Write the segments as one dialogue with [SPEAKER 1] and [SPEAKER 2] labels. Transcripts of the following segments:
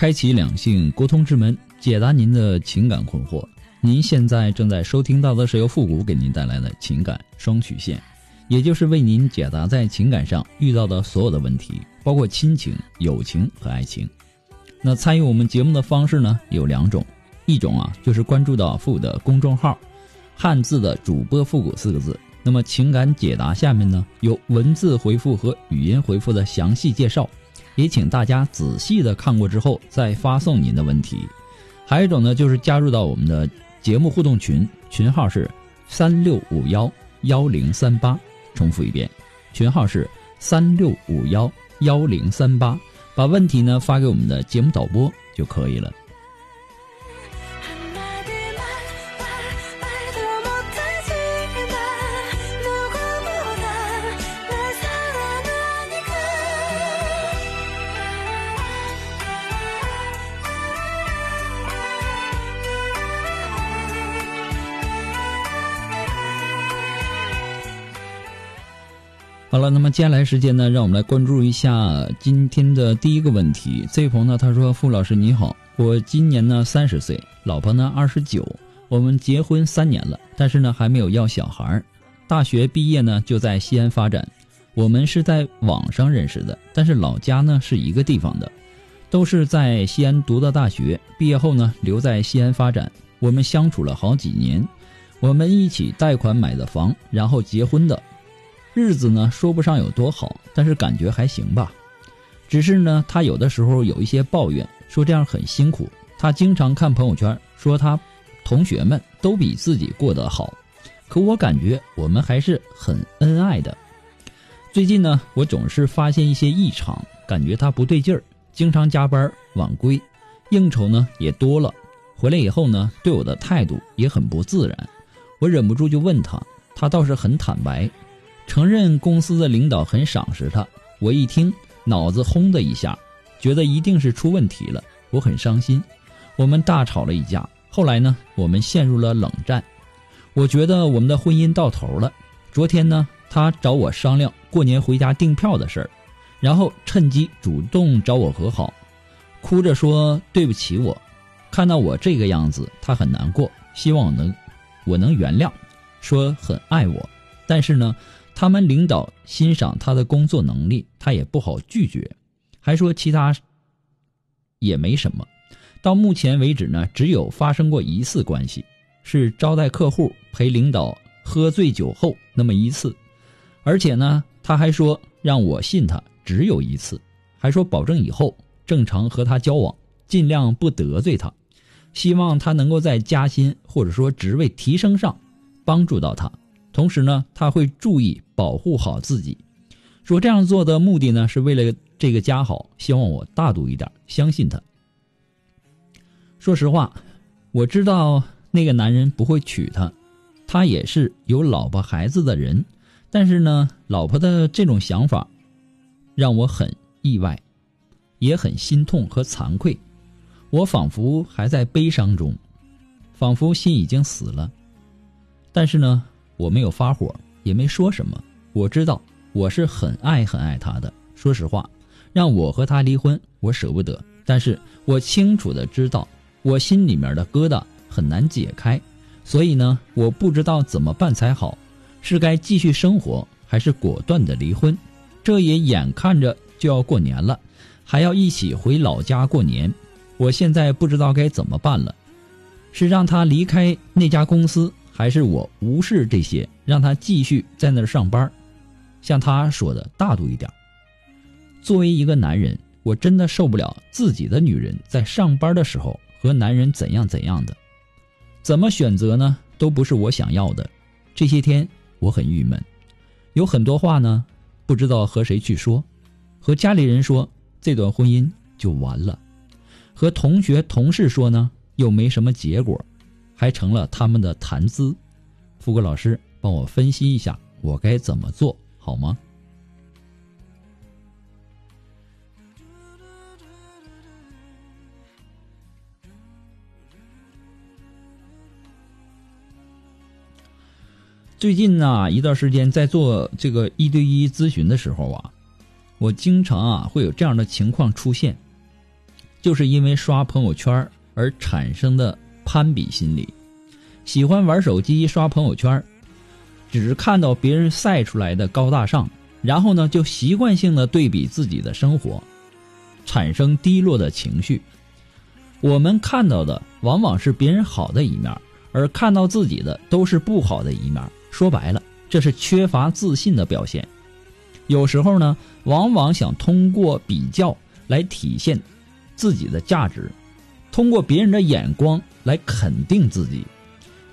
[SPEAKER 1] 开启两性沟通之门，解答您的情感困惑。您现在正在收听到的是由复古给您带来的情感双曲线，也就是为您解答在情感上遇到的所有的问题，包括亲情、友情和爱情。那参与我们节目的方式呢有两种，一种啊就是关注到复古的公众号，汉字的主播复古四个字。那么情感解答下面呢有文字回复和语音回复的详细介绍。也请大家仔细的看过之后再发送您的问题。还有一种呢，就是加入到我们的节目互动群，群号是三六五幺幺零三八。重复一遍，群号是三六五幺幺零三八。把问题呢发给我们的节目导播就可以了。好了，那么接下来时间呢，让我们来关注一下今天的第一个问题。这位朋友呢，他说：“傅老师你好，我今年呢三十岁，老婆呢二十九，我们结婚三年了，但是呢还没有要小孩。大学毕业呢就在西安发展，我们是在网上认识的，但是老家呢是一个地方的，都是在西安读的大学，毕业后呢留在西安发展。我们相处了好几年，我们一起贷款买的房，然后结婚的。”日子呢说不上有多好，但是感觉还行吧。只是呢，他有的时候有一些抱怨，说这样很辛苦。他经常看朋友圈，说他同学们都比自己过得好。可我感觉我们还是很恩爱的。最近呢，我总是发现一些异常，感觉他不对劲儿，经常加班晚归，应酬呢也多了。回来以后呢，对我的态度也很不自然。我忍不住就问他，他倒是很坦白。承认公司的领导很赏识他，我一听脑子轰的一下，觉得一定是出问题了，我很伤心。我们大吵了一架，后来呢，我们陷入了冷战。我觉得我们的婚姻到头了。昨天呢，他找我商量过年回家订票的事儿，然后趁机主动找我和好，哭着说对不起我。看到我这个样子，他很难过，希望能我能原谅，说很爱我，但是呢。他们领导欣赏他的工作能力，他也不好拒绝，还说其他也没什么。到目前为止呢，只有发生过一次关系，是招待客户陪领导喝醉酒后那么一次，而且呢，他还说让我信他只有一次，还说保证以后正常和他交往，尽量不得罪他，希望他能够在加薪或者说职位提升上帮助到他。同时呢，他会注意保护好自己，说这样做的目的呢，是为了这个家好，希望我大度一点，相信他。说实话，我知道那个男人不会娶她，他也是有老婆孩子的人，但是呢，老婆的这种想法让我很意外，也很心痛和惭愧。我仿佛还在悲伤中，仿佛心已经死了，但是呢。我没有发火，也没说什么。我知道我是很爱很爱他的。说实话，让我和他离婚，我舍不得。但是我清楚的知道，我心里面的疙瘩很难解开。所以呢，我不知道怎么办才好，是该继续生活，还是果断的离婚？这也眼看着就要过年了，还要一起回老家过年。我现在不知道该怎么办了，是让他离开那家公司？还是我无视这些，让他继续在那儿上班，像他说的大度一点。作为一个男人，我真的受不了自己的女人在上班的时候和男人怎样怎样的，怎么选择呢？都不是我想要的。这些天我很郁闷，有很多话呢不知道和谁去说，和家里人说这段婚姻就完了，和同学同事说呢又没什么结果，还成了他们的谈资。富贵老师，帮我分析一下，我该怎么做好吗？最近呢一段时间在做这个一对一咨询的时候啊，我经常啊会有这样的情况出现，就是因为刷朋友圈而产生的攀比心理，喜欢玩手机刷朋友圈，只看到别人晒出来的高大上，然后呢就习惯性的对比自己的生活，产生低落的情绪。我们看到的往往是别人好的一面，而看到自己的都是不好的一面。说白了，这是缺乏自信的表现。有时候呢，往往想通过比较来体现自己的价值，通过别人的眼光来肯定自己。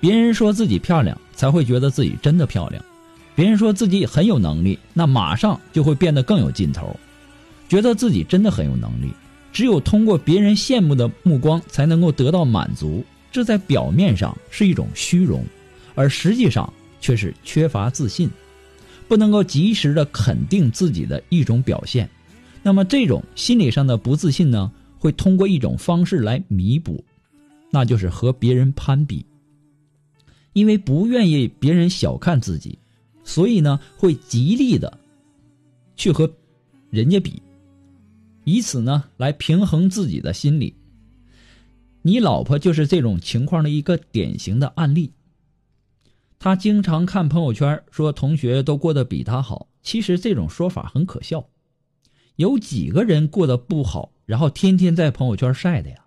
[SPEAKER 1] 别人说自己漂亮，才会觉得自己真的漂亮；别人说自己很有能力，那马上就会变得更有劲头，觉得自己真的很有能力。只有通过别人羡慕的目光，才能够得到满足。这在表面上是一种虚荣，而实际上。却是缺乏自信，不能够及时的肯定自己的一种表现。那么，这种心理上的不自信呢，会通过一种方式来弥补，那就是和别人攀比。因为不愿意别人小看自己，所以呢，会极力的去和人家比，以此呢来平衡自己的心理。你老婆就是这种情况的一个典型的案例。他经常看朋友圈，说同学都过得比他好。其实这种说法很可笑，有几个人过得不好，然后天天在朋友圈晒的呀？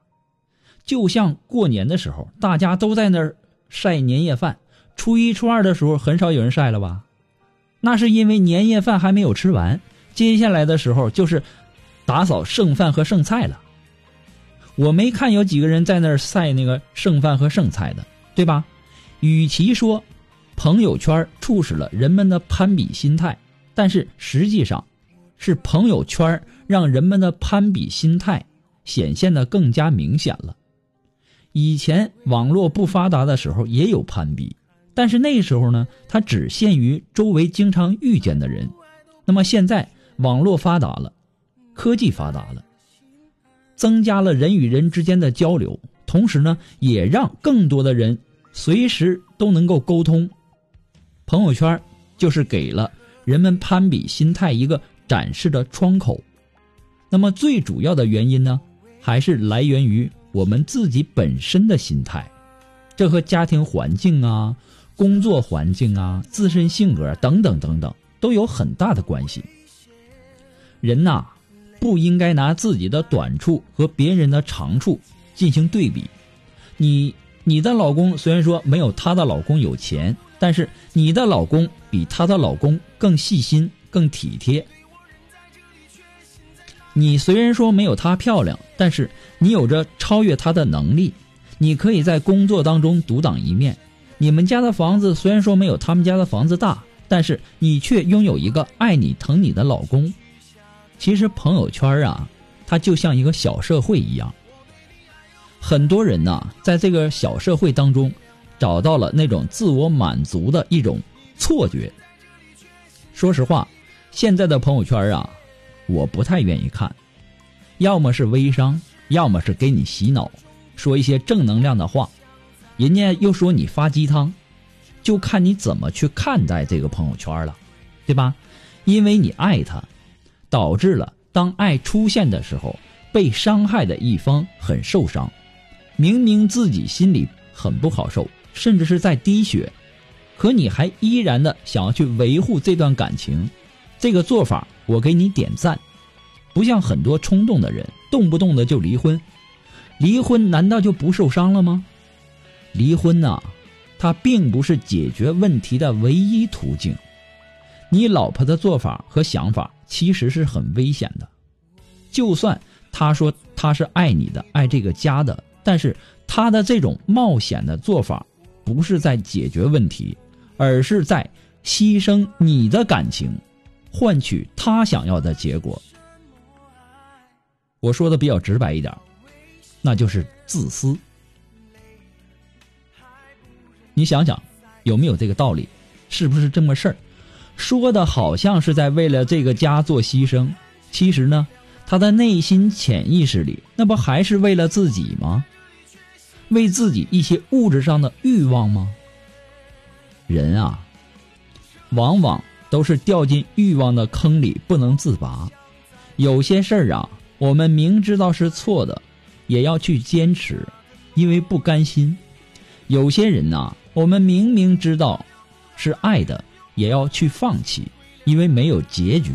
[SPEAKER 1] 就像过年的时候，大家都在那儿晒年夜饭，初一、初二的时候很少有人晒了吧？那是因为年夜饭还没有吃完，接下来的时候就是打扫剩饭和剩菜了。我没看有几个人在那儿晒那个剩饭和剩菜的，对吧？与其说。朋友圈促使了人们的攀比心态，但是实际上，是朋友圈让人们的攀比心态显现的更加明显了。以前网络不发达的时候也有攀比，但是那时候呢，它只限于周围经常遇见的人。那么现在网络发达了，科技发达了，增加了人与人之间的交流，同时呢，也让更多的人随时都能够沟通。朋友圈就是给了人们攀比心态一个展示的窗口，那么最主要的原因呢，还是来源于我们自己本身的心态，这和家庭环境啊、工作环境啊、自身性格等等等等都有很大的关系。人呐，不应该拿自己的短处和别人的长处进行对比。你你的老公虽然说没有她的老公有钱。但是你的老公比她的老公更细心、更体贴。你虽然说没有她漂亮，但是你有着超越她的能力。你可以在工作当中独当一面。你们家的房子虽然说没有他们家的房子大，但是你却拥有一个爱你疼你的老公。其实朋友圈啊，它就像一个小社会一样。很多人呐，在这个小社会当中。找到了那种自我满足的一种错觉。说实话，现在的朋友圈啊，我不太愿意看，要么是微商，要么是给你洗脑，说一些正能量的话，人家又说你发鸡汤，就看你怎么去看待这个朋友圈了，对吧？因为你爱他，导致了当爱出现的时候，被伤害的一方很受伤，明明自己心里很不好受。甚至是在滴血，可你还依然的想要去维护这段感情，这个做法我给你点赞。不像很多冲动的人，动不动的就离婚，离婚难道就不受伤了吗？离婚呐，它并不是解决问题的唯一途径。你老婆的做法和想法其实是很危险的，就算她说她是爱你的，爱这个家的，但是她的这种冒险的做法。不是在解决问题，而是在牺牲你的感情，换取他想要的结果。我说的比较直白一点，那就是自私。你想想，有没有这个道理？是不是这么事儿？说的好像是在为了这个家做牺牲，其实呢，他的内心潜意识里，那不还是为了自己吗？为自己一些物质上的欲望吗？人啊，往往都是掉进欲望的坑里不能自拔。有些事儿啊，我们明知道是错的，也要去坚持，因为不甘心。有些人呐。我们明明知道是爱的，也要去放弃，因为没有结局。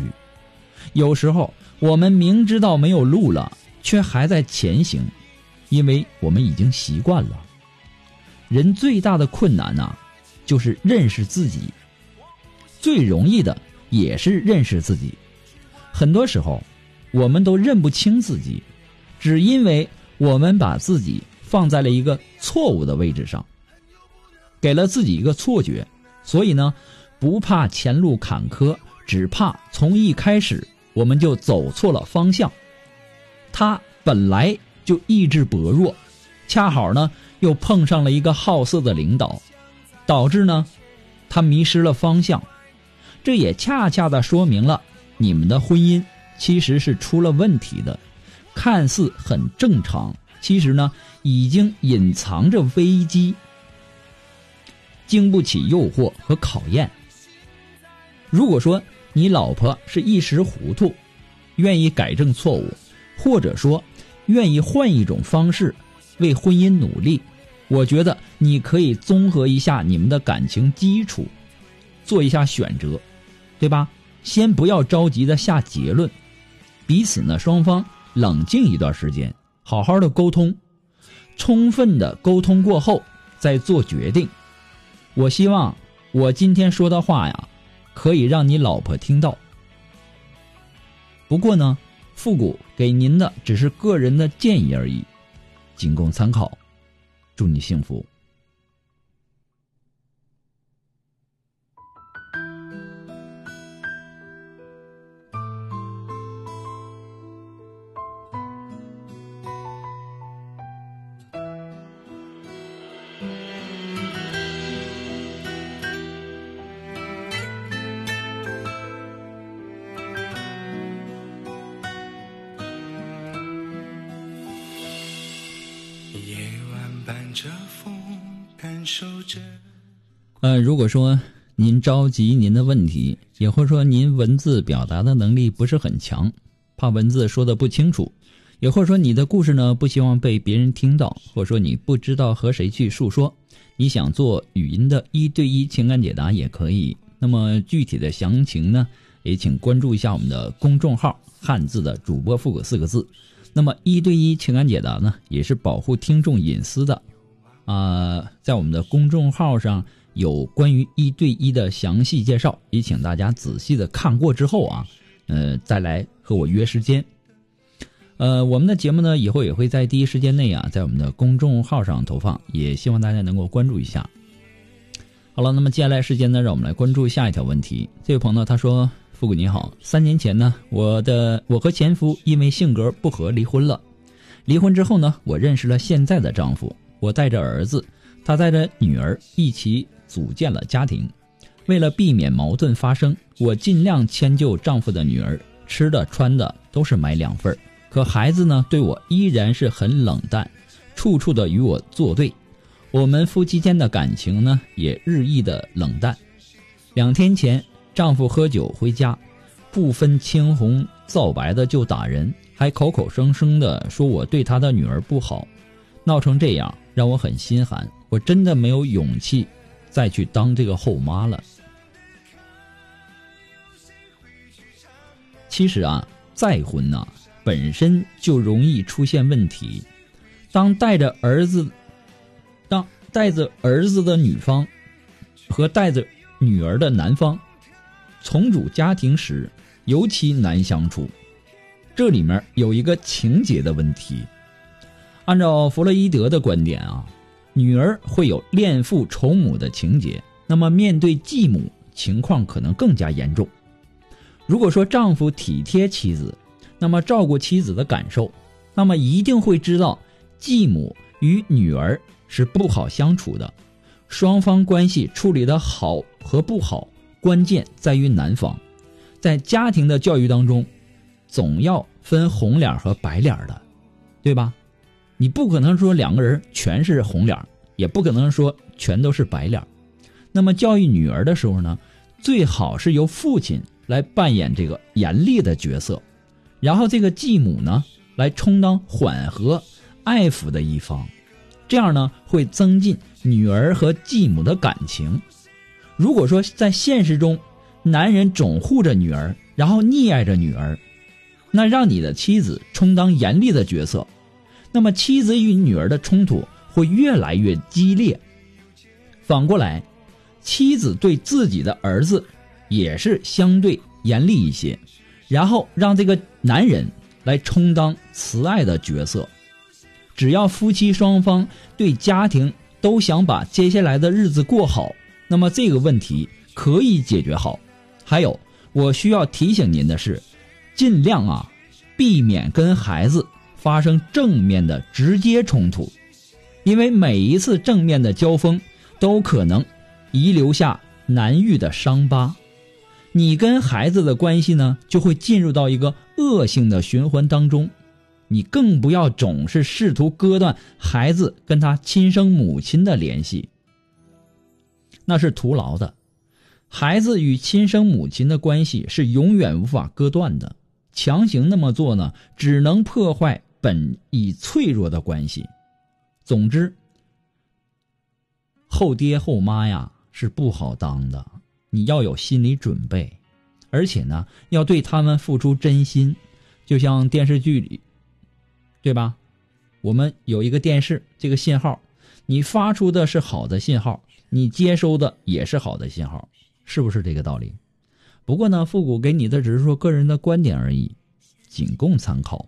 [SPEAKER 1] 有时候我们明知道没有路了，却还在前行，因为我们已经习惯了。人最大的困难呐，就是认识自己。最容易的也是认识自己。很多时候，我们都认不清自己，只因为我们把自己放在了一个错误的位置上。给了自己一个错觉，所以呢，不怕前路坎坷，只怕从一开始我们就走错了方向。他本来就意志薄弱，恰好呢又碰上了一个好色的领导，导致呢他迷失了方向。这也恰恰的说明了你们的婚姻其实是出了问题的，看似很正常，其实呢已经隐藏着危机。经不起诱惑和考验。如果说你老婆是一时糊涂，愿意改正错误，或者说愿意换一种方式为婚姻努力，我觉得你可以综合一下你们的感情基础，做一下选择，对吧？先不要着急的下结论，彼此呢双方冷静一段时间，好好的沟通，充分的沟通过后再做决定。我希望我今天说的话呀，可以让你老婆听到。不过呢，复古给您的只是个人的建议而已，仅供参考。祝你幸福。呃，如果说您着急您的问题，也或者说您文字表达的能力不是很强，怕文字说的不清楚，也或者说你的故事呢不希望被别人听到，或者说你不知道和谁去诉说，你想做语音的一对一情感解答也可以。那么具体的详情呢，也请关注一下我们的公众号“汉字的主播复古”四个字。那么一对一情感解答呢，也是保护听众隐私的。呃，在我们的公众号上有关于一对一的详细介绍，也请大家仔细的看过之后啊，呃，再来和我约时间。呃，我们的节目呢，以后也会在第一时间内啊，在我们的公众号上投放，也希望大家能够关注一下。好了，那么接下来时间呢，让我们来关注下一条问题。这位朋友他说：“富贵你好，三年前呢，我的我和前夫因为性格不合离婚了。离婚之后呢，我认识了现在的丈夫。”我带着儿子，他带着女儿一起组建了家庭。为了避免矛盾发生，我尽量迁就丈夫的女儿，吃的穿的都是买两份可孩子呢，对我依然是很冷淡，处处的与我作对。我们夫妻间的感情呢，也日益的冷淡。两天前，丈夫喝酒回家，不分青红皂白的就打人，还口口声声的说我对他的女儿不好，闹成这样。让我很心寒，我真的没有勇气再去当这个后妈了。其实啊，再婚呐，本身就容易出现问题。当带着儿子，当带着儿子的女方和带着女儿的男方重组家庭时，尤其难相处。这里面有一个情节的问题。按照弗洛伊德的观点啊，女儿会有恋父仇母的情节，那么面对继母情况可能更加严重。如果说丈夫体贴妻子，那么照顾妻子的感受，那么一定会知道继母与女儿是不好相处的。双方关系处理的好和不好，关键在于男方。在家庭的教育当中，总要分红脸和白脸的，对吧？你不可能说两个人全是红脸，也不可能说全都是白脸。那么教育女儿的时候呢，最好是由父亲来扮演这个严厉的角色，然后这个继母呢来充当缓和、爱抚的一方，这样呢会增进。女儿和继母的感情，如果说在现实中，男人总护着女儿，然后溺爱着女儿，那让你的妻子充当严厉的角色，那么妻子与女儿的冲突会越来越激烈。反过来，妻子对自己的儿子也是相对严厉一些，然后让这个男人来充当慈爱的角色。只要夫妻双方对家庭。都想把接下来的日子过好，那么这个问题可以解决好。还有，我需要提醒您的是，尽量啊，避免跟孩子发生正面的直接冲突，因为每一次正面的交锋都可能遗留下难愈的伤疤，你跟孩子的关系呢就会进入到一个恶性的循环当中。你更不要总是试图割断孩子跟他亲生母亲的联系，那是徒劳的。孩子与亲生母亲的关系是永远无法割断的，强行那么做呢，只能破坏本已脆弱的关系。总之，后爹后妈呀是不好当的，你要有心理准备，而且呢，要对他们付出真心，就像电视剧里。对吧？我们有一个电视，这个信号，你发出的是好的信号，你接收的也是好的信号，是不是这个道理？不过呢，复古给你的只是说个人的观点而已，仅供参考。